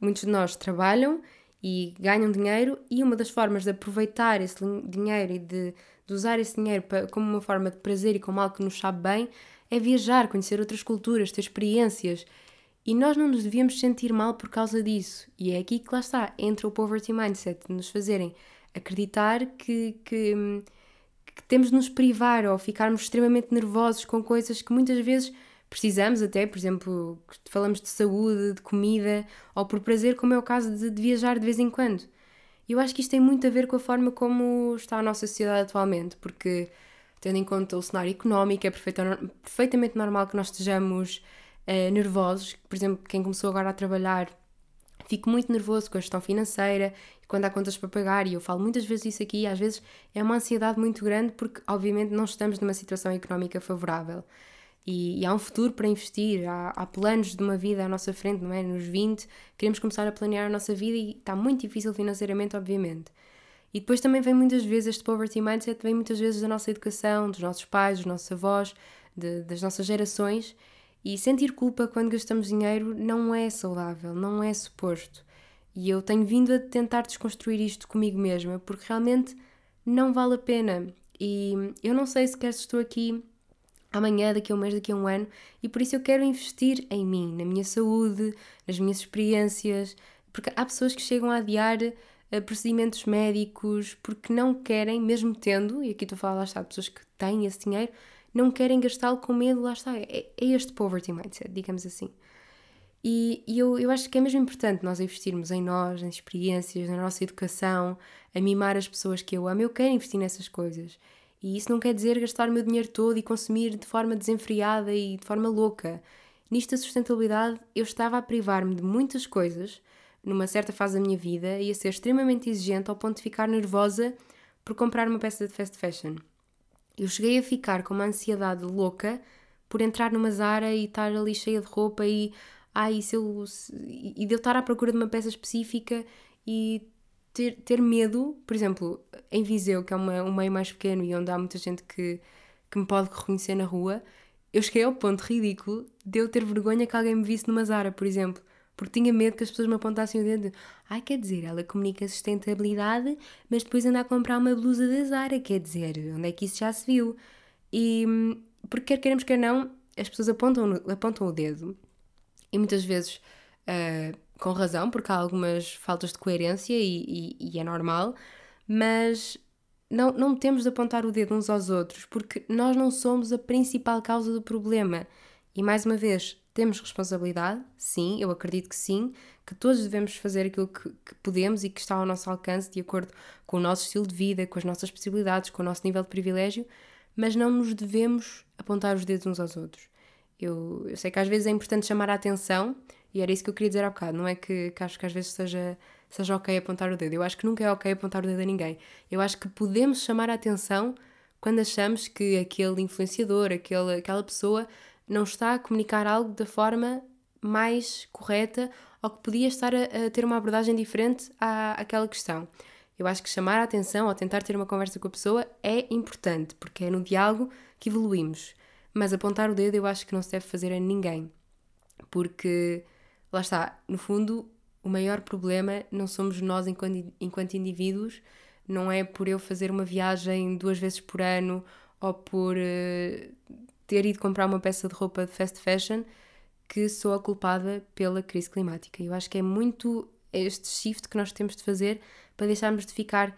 Muitos de nós trabalham e ganham dinheiro, e uma das formas de aproveitar esse dinheiro e de, de usar esse dinheiro para, como uma forma de prazer e como algo que nos sabe bem é viajar, conhecer outras culturas, ter experiências. E nós não nos devíamos sentir mal por causa disso. E é aqui que lá está, entra o poverty mindset, de nos fazerem acreditar que, que hum, que temos de nos privar ou ficarmos extremamente nervosos com coisas que muitas vezes precisamos até, por exemplo, falamos de saúde, de comida, ou por prazer, como é o caso de, de viajar de vez em quando. Eu acho que isto tem muito a ver com a forma como está a nossa sociedade atualmente, porque tendo em conta o cenário económico, é perfeitamente normal que nós estejamos uh, nervosos. Por exemplo, quem começou agora a trabalhar fico muito nervoso com a gestão financeira quando há contas para pagar, e eu falo muitas vezes isso aqui, às vezes é uma ansiedade muito grande porque, obviamente, não estamos numa situação económica favorável. E, e há um futuro para investir, há, há, planos de uma vida à nossa frente, não é? Nos 20, queremos começar a planear a nossa vida e está muito difícil financeiramente, obviamente. E depois também vem muitas vezes este poverty mindset, vem muitas vezes da nossa educação, dos nossos pais, dos nossos avós, de, das nossas gerações, e sentir culpa quando gastamos dinheiro não é saudável, não é suposto. E eu tenho vindo a tentar desconstruir isto comigo mesma, porque realmente não vale a pena. E eu não sei sequer se estou aqui amanhã, daqui a um mês, daqui a um ano, e por isso eu quero investir em mim, na minha saúde, nas minhas experiências, porque há pessoas que chegam a adiar uh, procedimentos médicos porque não querem, mesmo tendo, e aqui estou a falar, lá está, pessoas que têm esse dinheiro, não querem gastá-lo com medo, lá está. É, é, este poverty mindset, digamos assim. E, e, eu, eu acho que é mesmo importante nós investirmos em nós, em experiências, na nossa educação, a mimar as pessoas que eu amo. Eu quero investir nessas coisas. E isso não quer dizer gastar o meu dinheiro todo e consumir de forma desenfreada e de forma louca. Nisto da sustentabilidade, eu estava a privar-me de muitas coisas numa certa fase da minha vida e a ser extremamente exigente ao ponto de ficar nervosa por comprar uma peça de fast fashion. Eu cheguei a ficar com uma ansiedade louca por entrar numa Zara e estar ali cheia de roupa e, ai, se eu, se, e de eu estar à procura de uma peça específica e ter, ter medo, por exemplo, em Viseu, que é uma, um meio mais pequeno e onde há muita gente que, que me pode reconhecer na rua, eu cheguei ao ponto ridículo de eu ter vergonha que alguém me visse numa Zara, por exemplo. Porque tinha medo que as pessoas me apontassem o dedo. Ai, quer dizer, ela comunica sustentabilidade, mas depois anda a comprar uma blusa da Zara. Quer dizer, onde é que isso já se viu? E porque quer queremos, quer não, as pessoas apontam, apontam o dedo. E muitas vezes uh, com razão, porque há algumas faltas de coerência e, e, e é normal, mas não, não temos de apontar o dedo uns aos outros, porque nós não somos a principal causa do problema. E mais uma vez, temos responsabilidade, sim, eu acredito que sim, que todos devemos fazer aquilo que, que, podemos e que está ao nosso alcance, de acordo com o nosso estilo de vida, com as nossas possibilidades, com o nosso nível de privilégio, mas não nos devemos apontar os dedos uns aos outros. Eu, eu sei que às vezes é importante chamar a atenção, e era isso que eu queria dizer há bocado, não é que, que acho que às vezes seja, seja ok apontar o dedo. Eu acho que nunca é ok apontar o dedo a ninguém. Eu acho que podemos chamar a atenção quando achamos que aquele influenciador, aquele, aquela pessoa não está a comunicar algo da forma mais correta ou que podia estar a, a ter uma abordagem diferente à, àquela questão. Eu acho que chamar a atenção ou tentar ter uma conversa com a pessoa é importante, porque é no diálogo que evoluímos. Mas apontar o dedo eu acho que não se deve fazer a ninguém. Porque, lá está, no fundo, o maior problema não somos nós enquanto, enquanto indivíduos, não é por eu fazer uma viagem duas vezes por ano ou por uh, ter ido comprar uma peça de roupa de fast fashion que sou a culpada pela crise climática. Eu acho que é muito este shift que nós temos de fazer para deixarmos de ficar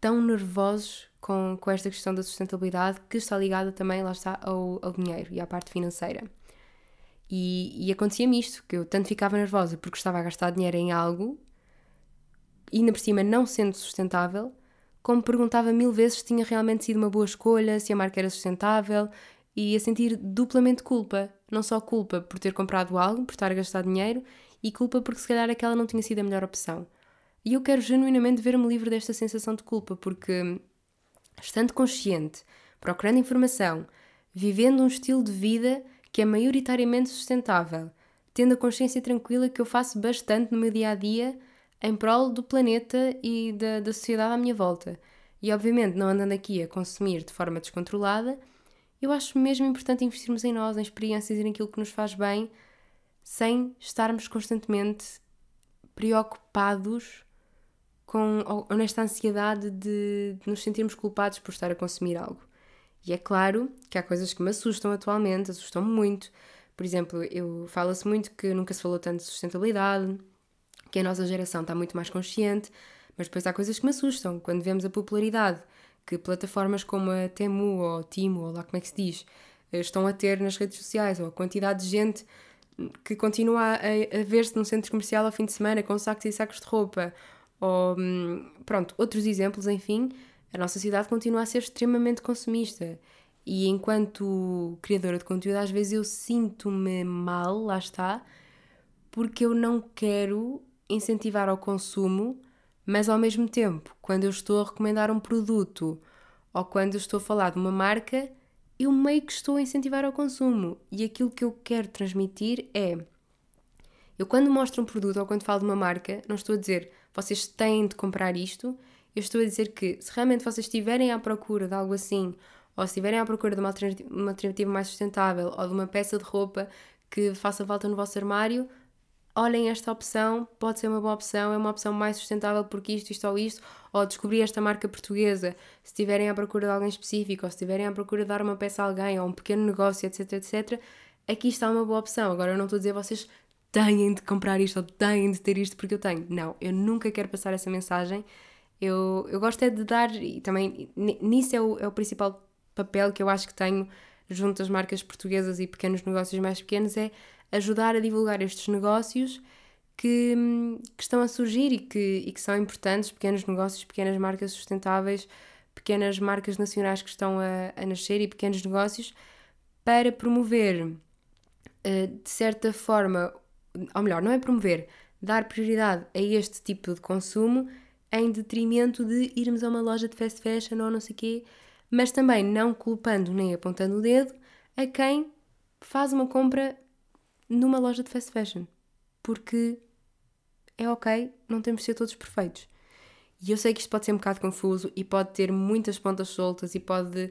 tão nervosos com, com esta questão da sustentabilidade que está ligada também, lá está, ao, ao dinheiro e à parte financeira. E, e acontecia-me isto, que eu tanto ficava nervosa porque estava a gastar dinheiro em algo, e ainda por cima não sendo sustentável, como perguntava mil vezes se tinha realmente sido uma boa escolha, se a marca era sustentável, e a sentir duplamente culpa. Não só culpa por ter comprado algo, por estar a gastar dinheiro, e culpa porque se calhar aquela não tinha sido a melhor opção. E eu quero genuinamente ver-me livre desta sensação de culpa, porque estando consciente, procurando informação, vivendo um estilo de vida que é maioritariamente sustentável, tendo a consciência tranquila que eu faço bastante no meu dia a dia em prol do planeta e da, da sociedade à minha volta. E obviamente não andando aqui a consumir de forma descontrolada eu acho mesmo importante investirmos em nós, em experiências e naquilo que nos faz bem, sem estarmos constantemente preocupados com ou nesta ansiedade de, de nos sentirmos culpados por estar a consumir algo. E é claro que há coisas que me assustam atualmente, assustam muito. Por exemplo, eu fala-se muito que nunca se falou tanto de sustentabilidade, que a nossa geração está muito mais consciente, mas depois há coisas que me assustam. Quando vemos a popularidade que plataformas como a Temu ou Timo, ou lá como é que se diz, eh, estão a ter nas redes sociais, ou a quantidade de gente que continua a, a ver-se num centro comercial ao fim de semana com sacos e sacos de roupa, ou hum, pronto, outros exemplos, enfim, a nossa sociedade continua a ser extremamente consumista. E enquanto criadora de conteúdo, às vezes eu sinto-me mal, lá está, porque eu não quero incentivar ao consumo mas ao mesmo tempo, quando eu estou a recomendar um produto ou quando eu estou a falar de uma marca, eu meio que estou a incentivar ao consumo. E aquilo que eu quero transmitir é. Eu, quando mostro um produto ou quando falo de uma marca, não estou a dizer vocês têm de comprar isto, eu estou a dizer que se realmente vocês estiverem à procura de algo assim, ou se estiverem à procura de uma alternativa, uma alternativa mais sustentável ou de uma peça de roupa que faça falta no vosso armário, olhem esta opção, pode ser uma boa opção, é uma opção mais sustentável porque isto, isto ou isto, ou descobrir esta marca portuguesa, se estiverem à procura de alguém específico, ou se estiverem à procura de dar uma peça a alguém, ou um pequeno negócio, etc, etc, aqui está uma boa opção. Agora eu não estou a dizer vocês têm de comprar isto ou têm de ter isto porque eu tenho. Não, eu nunca quero passar essa mensagem. Eu, eu gosto é de dar, e também nisso é o, é o principal papel que eu acho que tenho junto às marcas portuguesas e pequenos negócios mais pequenos, é ajudar a divulgar estes negócios que, que estão a surgir e que, e que são importantes, pequenos negócios, pequenas marcas sustentáveis, pequenas marcas nacionais que estão a, a nascer e pequenos negócios para promover, uh, de certa forma, ou melhor, não é promover, dar prioridade a este tipo de consumo em detrimento de irmos a uma loja de fast fashion ou não sei o quê, mas também não culpando nem apontando o dedo a quem faz uma compra numa loja de fast fashion. Porque é ok, não temos de ser todos perfeitos. E eu sei que isto pode ser um bocado confuso e pode ter muitas pontas soltas e pode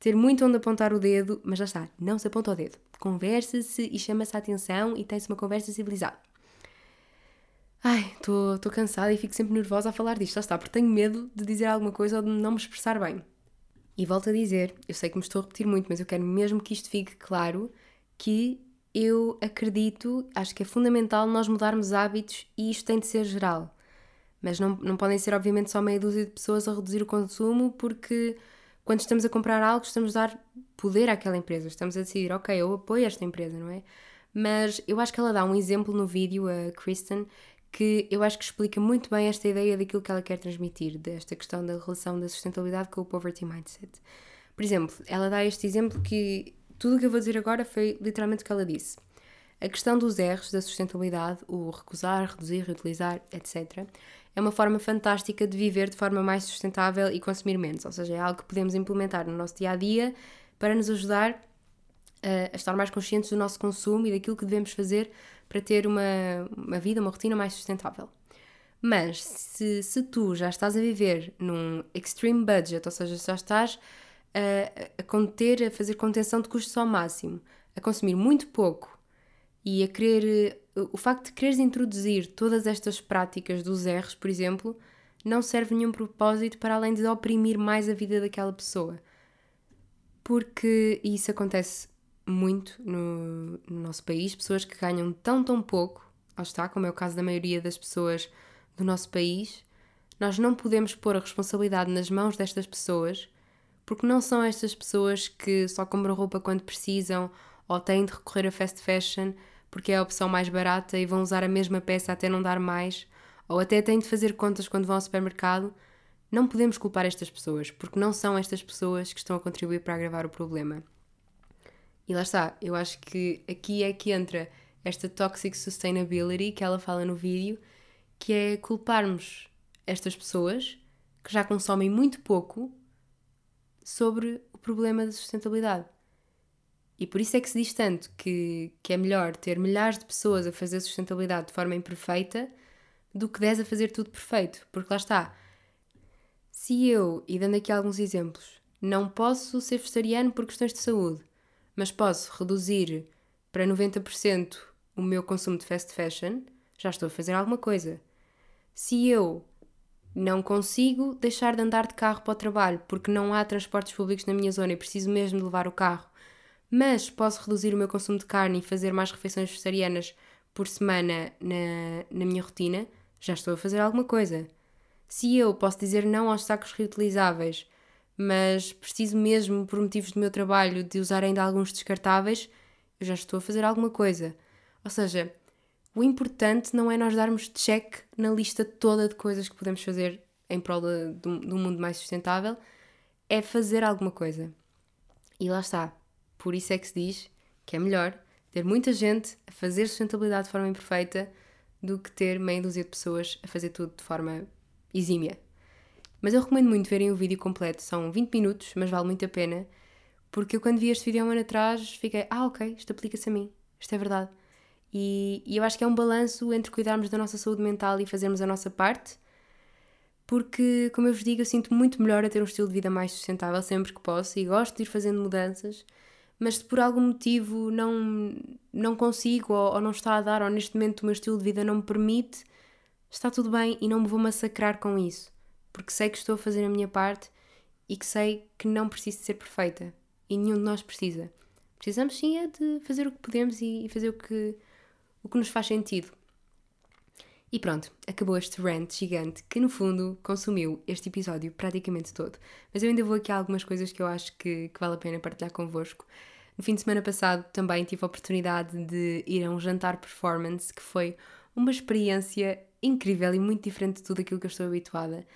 ter muito onde apontar o dedo, mas já está, não se aponta o dedo. Conversa-se e chama-se a atenção e tem-se uma conversa civilizada. Ai, estou cansada e fico sempre nervosa a falar disto, já está, porque tenho medo de dizer alguma coisa ou de não me expressar bem. E volto a dizer, eu sei que me estou a repetir muito, mas eu quero mesmo que isto fique claro que eu acredito, acho que é fundamental nós mudarmos hábitos e isto tem de ser geral. Mas não, não podem ser, obviamente, só meia dúzia de pessoas a reduzir o consumo, porque quando estamos a comprar algo, estamos a dar poder àquela empresa. Estamos a decidir, ok, eu apoio esta empresa, não é? Mas eu acho que ela dá um exemplo no vídeo, a Kristen, que eu acho que explica muito bem esta ideia daquilo que ela quer transmitir, desta questão da relação da sustentabilidade com o poverty mindset. Por exemplo, ela dá este exemplo que tudo o que eu vou dizer agora foi literalmente o que ela disse. A questão dos erros da sustentabilidade, o recusar, reduzir, reutilizar, etc., é uma forma fantástica de viver de forma mais sustentável e consumir menos. Ou seja, é algo que podemos implementar no nosso dia a dia para nos ajudar a, a estar mais conscientes do nosso consumo e daquilo que devemos fazer para ter uma, uma vida, uma rotina mais sustentável. Mas se, se tu já estás a viver num extreme budget, ou seja, já estás a, a conter, a fazer contenção de custos ao máximo, a consumir muito pouco e a querer. O facto de quereres introduzir todas estas práticas dos erros, por exemplo, não serve nenhum propósito para além de oprimir mais a vida daquela pessoa. Porque isso acontece muito no, no nosso país, pessoas que ganham tão, tão pouco, lá está, como é o caso da maioria das pessoas do nosso país, nós não podemos pôr a responsabilidade nas mãos destas pessoas, porque não são estas pessoas que só compram roupa quando precisam ou têm de recorrer a fast fashion porque é a opção mais barata e vão usar a mesma peça até não dar mais, ou até têm de fazer contas quando vão ao supermercado. Não podemos culpar estas pessoas, porque não são estas pessoas que estão a contribuir para agravar o problema. E lá está, eu acho que aqui é que entra esta toxic sustainability que ela fala no vídeo, que é culparmos estas pessoas que já consomem muito pouco sobre o problema da sustentabilidade. E por isso é que se diz tanto que, que é melhor ter milhares de pessoas a fazer sustentabilidade de forma imperfeita do que 10 a fazer tudo perfeito. Porque lá está. Se eu, e dando aqui alguns exemplos, não posso ser vegetariano por questões de saúde, mas posso reduzir para 90% o meu consumo de fast fashion, já estou a fazer alguma coisa. Se eu não consigo deixar de andar de carro para o trabalho porque não há transportes públicos na minha zona e preciso mesmo de levar o carro, mas posso reduzir o meu consumo de carne e fazer mais refeições vegetarianas por semana na, na minha rotina, já estou a fazer alguma coisa. Se eu posso dizer não aos sacos reutilizáveis mas preciso mesmo, por motivos do meu trabalho, de usar ainda alguns descartáveis, eu já estou a fazer alguma coisa. Ou seja, o importante não é nós darmos check na lista toda de coisas que podemos fazer em prol de, de, de um mundo mais sustentável, é fazer alguma coisa. E lá está. Por isso é que se diz que é melhor ter muita gente a fazer sustentabilidade de forma imperfeita do que ter meia dúzia de pessoas a fazer tudo de forma exímia. Mas eu recomendo muito verem o vídeo completo, são 20 minutos, mas vale muito a pena, porque eu quando vi este vídeo há um ano atrás fiquei, ah ok, isto aplica-se a mim, isto é verdade. E, e eu acho que é um balanço entre cuidarmos da nossa saúde mental e fazermos a nossa parte, porque, como eu vos digo, eu sinto muito melhor a ter um estilo de vida mais sustentável sempre que posso e gosto de ir fazendo mudanças, mas se por algum motivo não, não consigo ou, ou não está a dar, ou neste momento o meu estilo de vida não me permite, está tudo bem e não me vou massacrar com isso porque sei que estou a fazer a minha parte e que sei que não preciso de ser perfeita e nenhum de nós precisa. Precisamos sim é de fazer o que podemos e fazer o que, o que nos faz sentido. E pronto, acabou este rant gigante que no fundo consumiu este episódio praticamente todo. Mas eu ainda vou aqui a algumas coisas que eu acho que, que vale a pena partilhar convosco. No fim de semana passado também tive a oportunidade de ir a um jantar performance que foi uma experiência incrível e muito diferente de tudo aquilo que eu estou habituada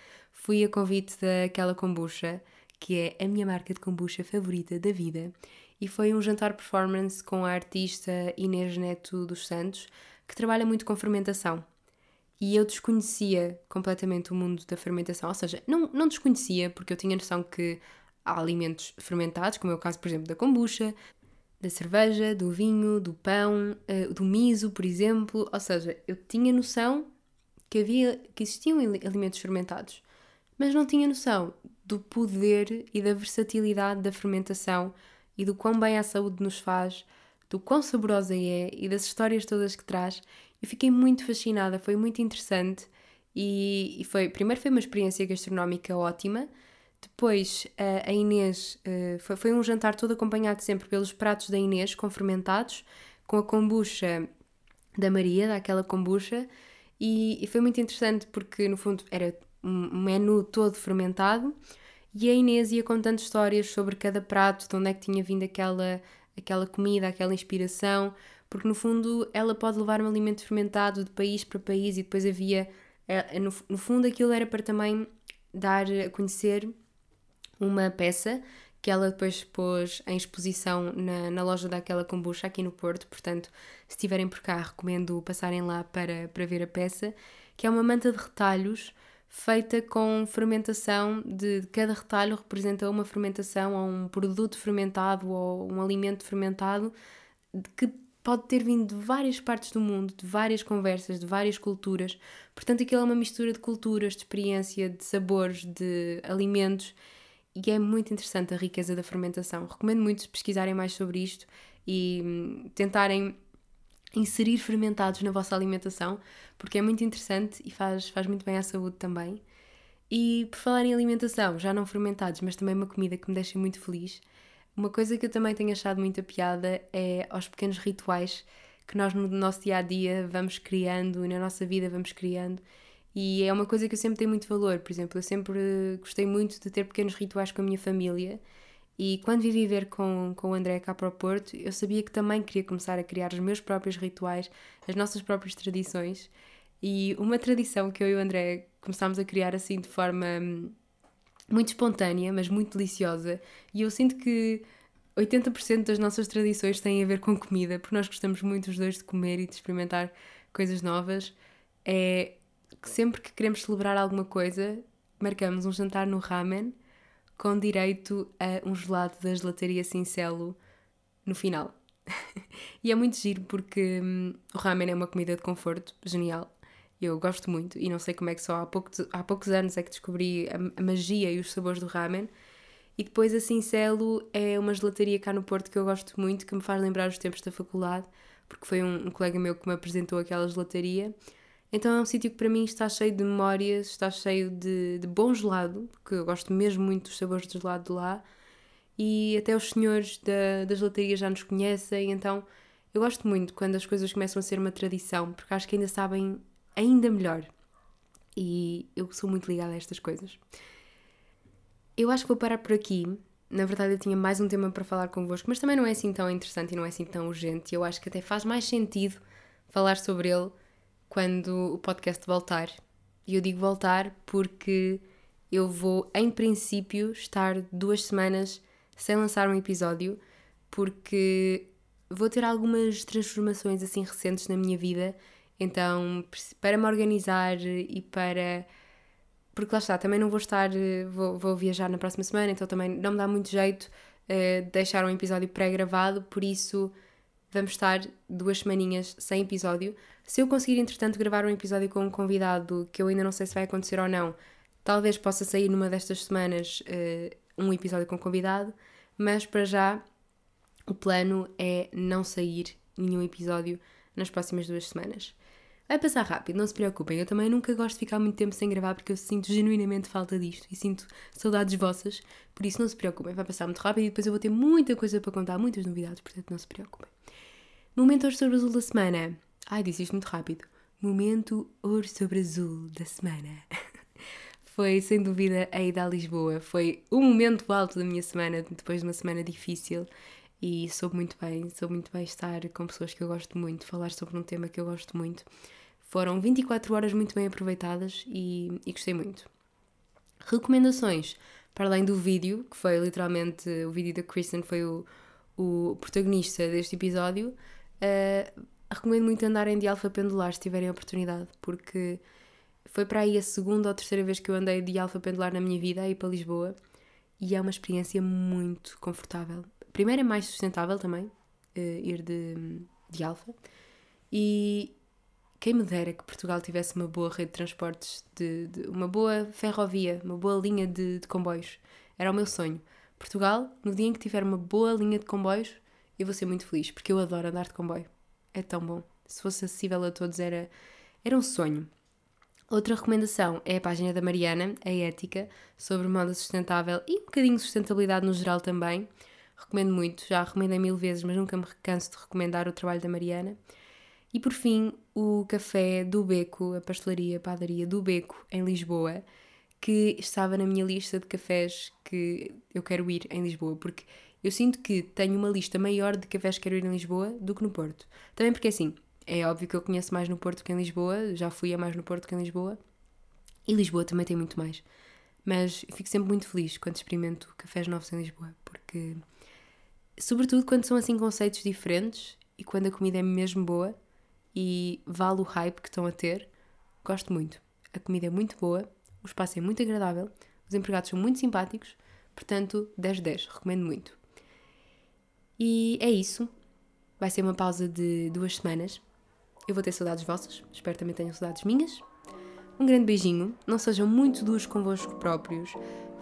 fui a convite daquela kombucha, que é a minha marca de kombucha favorita da vida, e foi um jantar performance com a artista Inês Neto dos Santos, que trabalha muito com fermentação. E eu desconhecia completamente o mundo da fermentação, ou seja, não, não desconhecia, porque eu tinha noção que há alimentos fermentados, como é o caso, por exemplo, da kombucha, da cerveja, do vinho, do pão, eh, do miso, por exemplo. Ou seja, eu tinha noção que havia que existiam alimentos fermentados mas não tinha noção do poder e da versatilidade da fermentação e do quão bem a saúde nos faz, do quão saborosa é e das histórias todas que traz. Eu fiquei muito fascinada, foi muito interessante e, e foi, primeiro foi uma experiência gastronómica ótima, depois a Inês eh, foi, foi um jantar todo acompanhado sempre pelos pratos da Inês com fermentados, com a kombucha da Maria, daquela kombucha, e foi muito interessante porque no fundo era um menu todo fermentado e a Inês ia contando histórias sobre cada prato, de onde é que tinha vindo aquela, aquela comida, aquela inspiração, porque no fundo ela pode levar um alimento fermentado de país para país e depois havia, eh, no, no fundo aquilo era para também dar a conhecer uma peça que ela depois pôs em exposição na, na loja daquela kombucha aqui no Porto, portanto, se estiverem por cá, recomendo passarem lá para, para ver a peça, que é uma manta de retalhos feita com fermentação de, cada retalho representa uma fermentação ou um produto fermentado ou um alimento fermentado que pode ter vindo de várias partes do mundo, de várias conversas, de várias culturas. Portanto, aquilo é uma mistura de culturas, de experiência, de sabores, de alimentos e é muito interessante a riqueza da fermentação. Recomendo muito pesquisarem mais sobre isto e hum, tentarem inserir fermentados na vossa alimentação, porque é muito interessante e faz, faz muito bem à saúde também. E por falar em alimentação, já não fermentados, mas também uma comida que me deixa muito feliz, uma coisa que eu também tenho achado muita piada é aos pequenos rituais que nós no nosso dia a dia vamos criando e na nossa vida vamos criando e é uma coisa que eu sempre tenho muito valor. Por exemplo, eu sempre gostei muito de ter pequenos rituais com a minha família. E quando vim viver com, com o André cá para o Porto, eu sabia que também queria começar a criar os meus próprios rituais, as nossas próprias tradições. E uma tradição que eu e o André começámos a criar assim de forma hum, muito espontânea, mas muito deliciosa. E eu sinto que 80% das nossas tradições têm a ver com comida, porque nós gostamos muito os dois de comer e de experimentar coisas novas. É que sempre que queremos celebrar alguma coisa, marcamos um jantar no ramen com direito a um gelado da gelataria Cincelo no final. [laughs] e é muito giro porque hum, o ramen é uma comida de conforto genial. Eu gosto muito e não sei como é que só há, pouco, há poucos anos é que descobri a, a magia e os sabores do ramen. E depois a Cincelo é uma gelataria cá no Porto que eu gosto muito, que me faz lembrar os tempos da faculdade, porque foi um, um colega meu que me apresentou aquela gelataria então é um sítio que para mim está cheio de memórias, está cheio de, de bom gelado, porque eu gosto mesmo muito dos sabores do gelado de lá, e até os senhores da, da gelataria já nos conhecem, então eu gosto muito quando as coisas começam a ser uma tradição, porque acho que ainda sabem ainda melhor. E eu sou muito ligada a estas coisas. Eu acho que vou parar por aqui. Na verdade, eu tinha mais um tema para falar convosco, mas também não é assim tão interessante e não é assim tão urgente. Eu acho que até faz mais sentido falar sobre ele quando o podcast voltar. E eu digo voltar porque eu vou, em princípio, estar duas semanas sem lançar um episódio, porque vou ter algumas transformações assim recentes na minha vida. Então, para me organizar e para. Porque lá está, também não vou estar. Vou, vou viajar na próxima semana, então também não me dá muito jeito uh, deixar um episódio pré-gravado, por isso vamos estar duas semaninhas sem episódio. Se eu conseguir, entretanto, gravar um episódio com um convidado, que eu ainda não sei se vai acontecer ou não, talvez possa sair numa destas semanas uh, um episódio com convidado, mas para já o plano é não sair nenhum episódio nas próximas duas semanas. Vai passar rápido, não se preocupem. Eu também nunca gosto de ficar muito tempo sem gravar porque eu sinto genuinamente falta disto e sinto saudades vossas. Por isso, não se preocupem, vai passar muito rápido e depois eu vou ter muita coisa para contar, muitas novidades, portanto, não se preocupem. Momento Ouro sobre Azul da semana. Ai, disse isto muito rápido. Momento Ouro sobre Azul da semana. [laughs] Foi, sem dúvida, a ida a Lisboa. Foi o momento alto da minha semana, depois de uma semana difícil e soube muito bem, soube muito bem estar com pessoas que eu gosto muito, falar sobre um tema que eu gosto muito. Foram 24 horas muito bem aproveitadas e, e gostei muito. Recomendações, para além do vídeo, que foi literalmente o vídeo da Kristen, foi o, o protagonista deste episódio, uh, recomendo muito andarem de alfa pendular se tiverem oportunidade, porque foi para aí a segunda ou terceira vez que eu andei de alfa pendular na minha vida, aí para Lisboa, e é uma experiência muito confortável. Primeiro é mais sustentável também, uh, ir de, de alfa, e quem me dera que Portugal tivesse uma boa rede de transportes, de, de uma boa ferrovia, uma boa linha de, de comboios. Era o meu sonho. Portugal, no dia em que tiver uma boa linha de comboios, eu vou ser muito feliz, porque eu adoro andar de comboio. É tão bom. Se fosse acessível a todos, era, era um sonho. Outra recomendação é a página da Mariana, a Ética, sobre moda sustentável e um bocadinho de sustentabilidade no geral também. Recomendo muito, já recomendei mil vezes, mas nunca me canso de recomendar o trabalho da Mariana. E por fim, o café do Beco, a pastelaria, a padaria do Beco, em Lisboa, que estava na minha lista de cafés que eu quero ir em Lisboa, porque eu sinto que tenho uma lista maior de cafés que quero ir em Lisboa do que no Porto. Também porque assim, é óbvio que eu conheço mais no Porto que em Lisboa, já fui a mais no Porto que em Lisboa, e Lisboa também tem muito mais. Mas fico sempre muito feliz quando experimento cafés novos em Lisboa, porque, sobretudo quando são assim conceitos diferentes e quando a comida é mesmo boa e vale o hype que estão a ter, gosto muito. A comida é muito boa o espaço é muito agradável, os empregados são muito simpáticos, portanto, 10 10, recomendo muito. E é isso. Vai ser uma pausa de duas semanas. Eu vou ter saudades vossas, espero também tenham saudades minhas. Um grande beijinho, não sejam muito duros convosco próprios,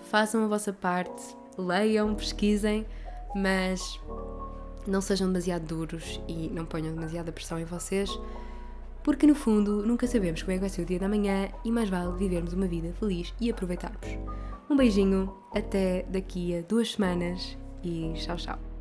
façam a vossa parte, leiam, pesquisem, mas não sejam demasiado duros e não ponham demasiada pressão em vocês porque no fundo nunca sabemos como é que vai ser o dia da manhã e mais vale vivermos uma vida feliz e aproveitarmos. Um beijinho, até daqui a duas semanas e tchau, tchau.